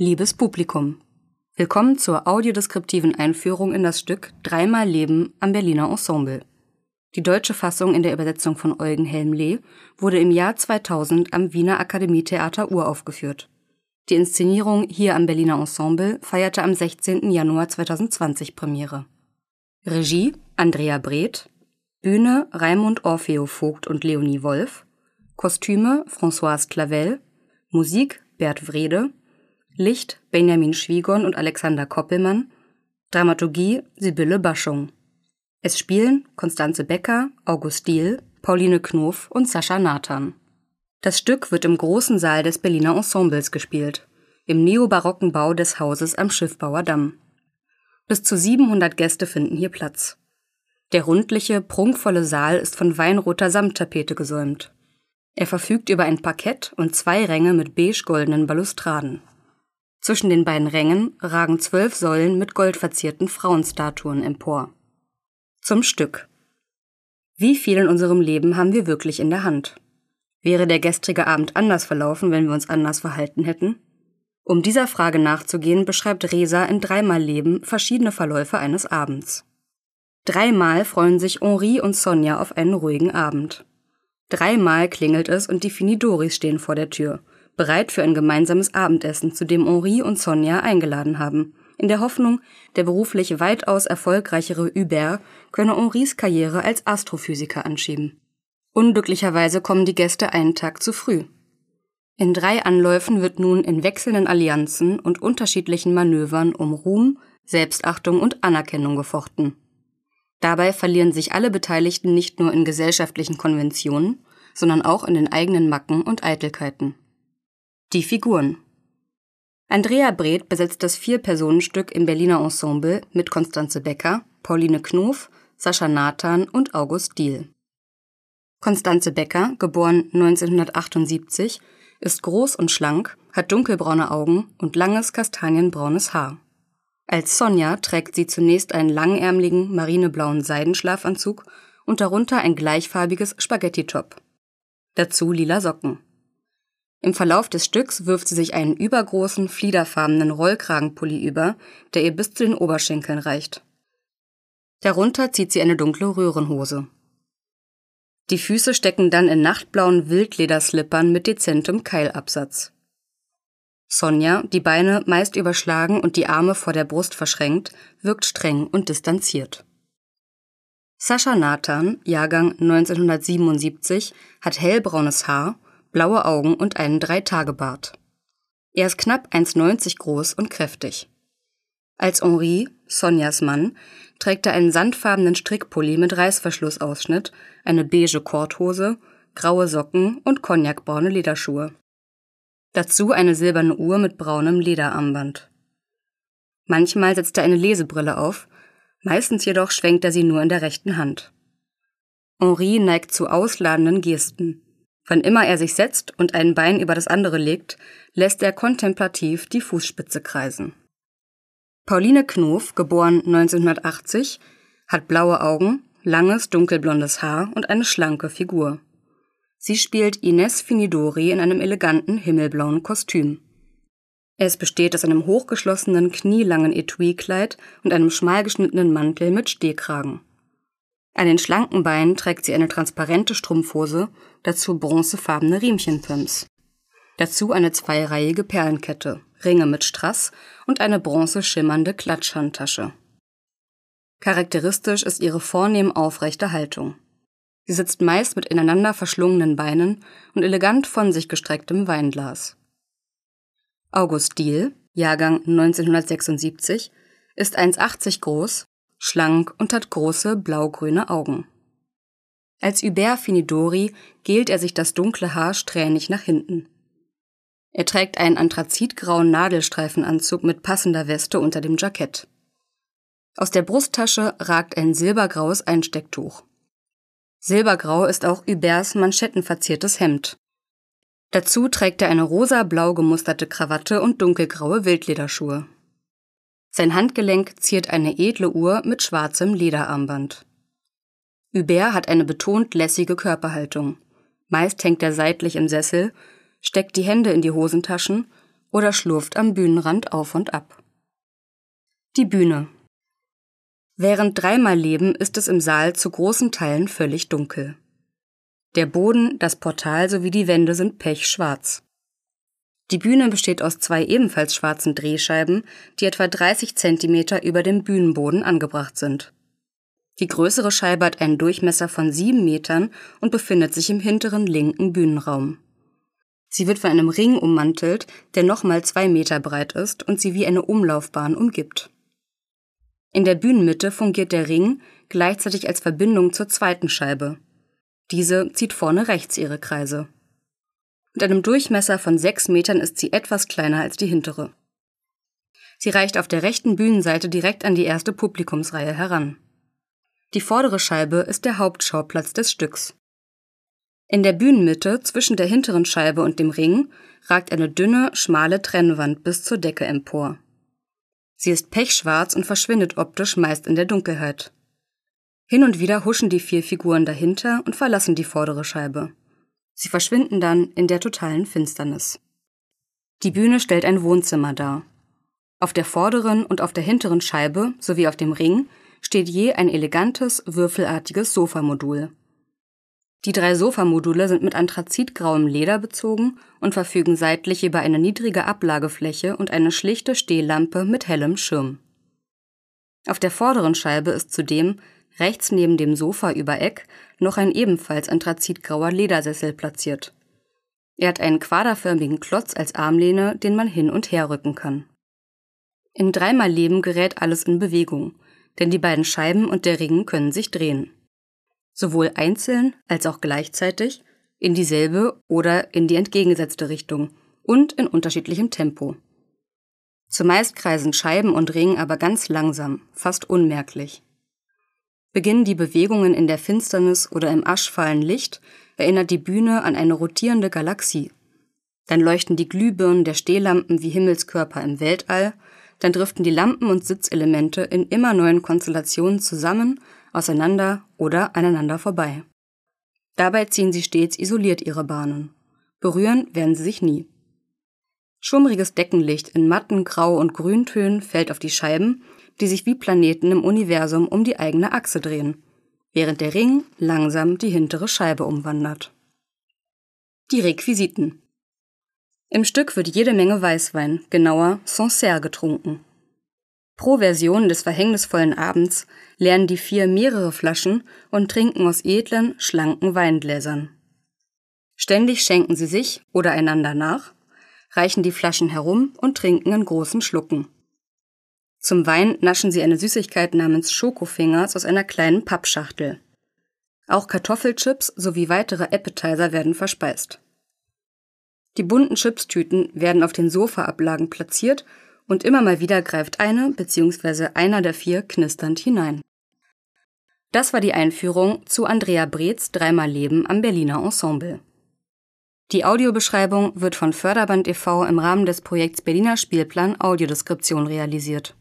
Liebes Publikum, willkommen zur audiodeskriptiven Einführung in das Stück Dreimal Leben am Berliner Ensemble. Die deutsche Fassung in der Übersetzung von Eugen Helmle wurde im Jahr 2000 am Wiener Akademietheater uraufgeführt. Die Inszenierung hier am Berliner Ensemble feierte am 16. Januar 2020 Premiere. Regie Andrea Breth, Bühne Raimund Orfeo Vogt und Leonie Wolf, Kostüme Françoise Clavel, Musik Bert Wrede, Licht Benjamin Schwiegon und Alexander Koppelmann, Dramaturgie Sibylle Baschung. Es spielen Konstanze Becker, August Diehl, Pauline Knof und Sascha Nathan. Das Stück wird im großen Saal des Berliner Ensembles gespielt, im neobarocken Bau des Hauses am Schiffbauer Damm. Bis zu 700 Gäste finden hier Platz. Der rundliche, prunkvolle Saal ist von weinroter Samttapete gesäumt. Er verfügt über ein Parkett und zwei Ränge mit beige-goldenen Balustraden. Zwischen den beiden Rängen ragen zwölf Säulen mit goldverzierten Frauenstatuen empor. Zum Stück. Wie viel in unserem Leben haben wir wirklich in der Hand? Wäre der gestrige Abend anders verlaufen, wenn wir uns anders verhalten hätten? Um dieser Frage nachzugehen, beschreibt Resa in Dreimal Leben verschiedene Verläufe eines Abends. Dreimal freuen sich Henri und Sonja auf einen ruhigen Abend. Dreimal klingelt es und die Finidoris stehen vor der Tür – bereit für ein gemeinsames Abendessen, zu dem Henri und Sonja eingeladen haben, in der Hoffnung, der beruflich weitaus erfolgreichere Hubert könne Henris Karriere als Astrophysiker anschieben. Unglücklicherweise kommen die Gäste einen Tag zu früh. In drei Anläufen wird nun in wechselnden Allianzen und unterschiedlichen Manövern um Ruhm, Selbstachtung und Anerkennung gefochten. Dabei verlieren sich alle Beteiligten nicht nur in gesellschaftlichen Konventionen, sondern auch in den eigenen Macken und Eitelkeiten. Die Figuren Andrea Breth besetzt das Vier-Personen-Stück im Berliner Ensemble mit Konstanze Becker, Pauline Knof, Sascha Nathan und August Diehl. Konstanze Becker, geboren 1978, ist groß und schlank, hat dunkelbraune Augen und langes kastanienbraunes Haar. Als Sonja trägt sie zunächst einen langärmeligen marineblauen Seidenschlafanzug und darunter ein gleichfarbiges Spaghetti-Top. Dazu lila Socken. Im Verlauf des Stücks wirft sie sich einen übergroßen, fliederfarbenen Rollkragenpulli über, der ihr bis zu den Oberschenkeln reicht. Darunter zieht sie eine dunkle Röhrenhose. Die Füße stecken dann in nachtblauen Wildlederslippern mit dezentem Keilabsatz. Sonja, die Beine meist überschlagen und die Arme vor der Brust verschränkt, wirkt streng und distanziert. Sascha Nathan, Jahrgang 1977, hat hellbraunes Haar blaue Augen und einen Dreitagebart. Er ist knapp 1,90 groß und kräftig. Als Henri, Sonjas Mann, trägt er einen sandfarbenen Strickpulli mit Reißverschlussausschnitt, eine beige Korthose, graue Socken und cognacbraune Lederschuhe. Dazu eine silberne Uhr mit braunem Lederarmband. Manchmal setzt er eine Lesebrille auf, meistens jedoch schwenkt er sie nur in der rechten Hand. Henri neigt zu ausladenden Gesten. Wann immer er sich setzt und ein Bein über das andere legt, lässt er kontemplativ die Fußspitze kreisen. Pauline Knof, geboren 1980, hat blaue Augen, langes dunkelblondes Haar und eine schlanke Figur. Sie spielt Ines Finidori in einem eleganten himmelblauen Kostüm. Es besteht aus einem hochgeschlossenen, knielangen Etui-Kleid und einem schmal geschnittenen Mantel mit Stehkragen. An den schlanken Beinen trägt sie eine transparente Strumpfhose, dazu bronzefarbene Riemchenpumps. Dazu eine zweireihige Perlenkette, Ringe mit Strass und eine bronze schimmernde Klatschhandtasche. Charakteristisch ist ihre vornehm aufrechte Haltung. Sie sitzt meist mit ineinander verschlungenen Beinen und elegant von sich gestrecktem Weinglas. August Diehl, Jahrgang 1976, ist 1,80 groß, schlank und hat große blaugrüne Augen. Als Hubert Finidori gelt er sich das dunkle Haar strähnig nach hinten. Er trägt einen anthrazitgrauen Nadelstreifenanzug mit passender Weste unter dem Jackett. Aus der Brusttasche ragt ein silbergraues Einstecktuch. Silbergrau ist auch Huberts manschettenverziertes Hemd. Dazu trägt er eine rosa-blau gemusterte Krawatte und dunkelgraue Wildlederschuhe. Sein Handgelenk ziert eine edle Uhr mit schwarzem Lederarmband. Hubert hat eine betont lässige Körperhaltung. Meist hängt er seitlich im Sessel, steckt die Hände in die Hosentaschen oder schlurft am Bühnenrand auf und ab. Die Bühne. Während dreimal Leben ist es im Saal zu großen Teilen völlig dunkel. Der Boden, das Portal sowie die Wände sind pechschwarz. Die Bühne besteht aus zwei ebenfalls schwarzen Drehscheiben, die etwa 30 Zentimeter über dem Bühnenboden angebracht sind. Die größere Scheibe hat einen Durchmesser von sieben Metern und befindet sich im hinteren linken Bühnenraum. Sie wird von einem Ring ummantelt, der nochmal zwei Meter breit ist und sie wie eine Umlaufbahn umgibt. In der Bühnenmitte fungiert der Ring gleichzeitig als Verbindung zur zweiten Scheibe. Diese zieht vorne rechts ihre Kreise. Mit einem Durchmesser von sechs Metern ist sie etwas kleiner als die hintere. Sie reicht auf der rechten Bühnenseite direkt an die erste Publikumsreihe heran. Die vordere Scheibe ist der Hauptschauplatz des Stücks. In der Bühnenmitte zwischen der hinteren Scheibe und dem Ring ragt eine dünne, schmale Trennwand bis zur Decke empor. Sie ist pechschwarz und verschwindet optisch meist in der Dunkelheit. Hin und wieder huschen die vier Figuren dahinter und verlassen die vordere Scheibe. Sie verschwinden dann in der totalen Finsternis. Die Bühne stellt ein Wohnzimmer dar. Auf der vorderen und auf der hinteren Scheibe sowie auf dem Ring steht je ein elegantes, würfelartiges Sofamodul. Die drei Sofamodule sind mit anthrazitgrauem Leder bezogen und verfügen seitlich über eine niedrige Ablagefläche und eine schlichte Stehlampe mit hellem Schirm. Auf der vorderen Scheibe ist zudem rechts neben dem Sofa über Eck noch ein ebenfalls anthrazitgrauer Ledersessel platziert. Er hat einen quaderförmigen Klotz als Armlehne, den man hin und her rücken kann. In dreimal Leben gerät alles in Bewegung, denn die beiden Scheiben und der Ring können sich drehen. Sowohl einzeln als auch gleichzeitig, in dieselbe oder in die entgegengesetzte Richtung und in unterschiedlichem Tempo. Zumeist kreisen Scheiben und Ring aber ganz langsam, fast unmerklich. Beginnen die Bewegungen in der Finsternis oder im aschfallen Licht, erinnert die Bühne an eine rotierende Galaxie. Dann leuchten die Glühbirnen der Stehlampen wie Himmelskörper im Weltall, dann driften die Lampen und Sitzelemente in immer neuen Konstellationen zusammen, auseinander oder aneinander vorbei. Dabei ziehen sie stets isoliert ihre Bahnen. Berühren werden sie sich nie. Schummriges Deckenlicht in matten Grau- und Grüntönen fällt auf die Scheiben die sich wie Planeten im Universum um die eigene Achse drehen, während der Ring langsam die hintere Scheibe umwandert. Die Requisiten. Im Stück wird jede Menge Weißwein, genauer Sancerre, getrunken. Pro Version des verhängnisvollen Abends leeren die vier mehrere Flaschen und trinken aus edlen, schlanken Weingläsern. Ständig schenken sie sich oder einander nach, reichen die Flaschen herum und trinken in großen Schlucken. Zum Wein naschen sie eine Süßigkeit namens Schokofingers aus einer kleinen Pappschachtel. Auch Kartoffelchips sowie weitere Appetizer werden verspeist. Die bunten Chipstüten werden auf den Sofaablagen platziert und immer mal wieder greift eine bzw. einer der vier knisternd hinein. Das war die Einführung zu Andrea Brez Dreimal Leben am Berliner Ensemble. Die Audiobeschreibung wird von Förderband e.V. im Rahmen des Projekts Berliner Spielplan Audiodeskription realisiert.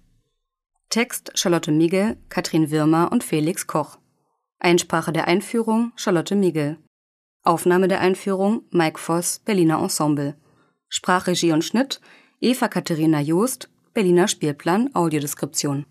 Text Charlotte Migel, Katrin Wirmer und Felix Koch. Einsprache der Einführung Charlotte Migel. Aufnahme der Einführung Mike Voss, Berliner Ensemble. Sprachregie und Schnitt Eva Katharina Joost, Berliner Spielplan Audiodeskription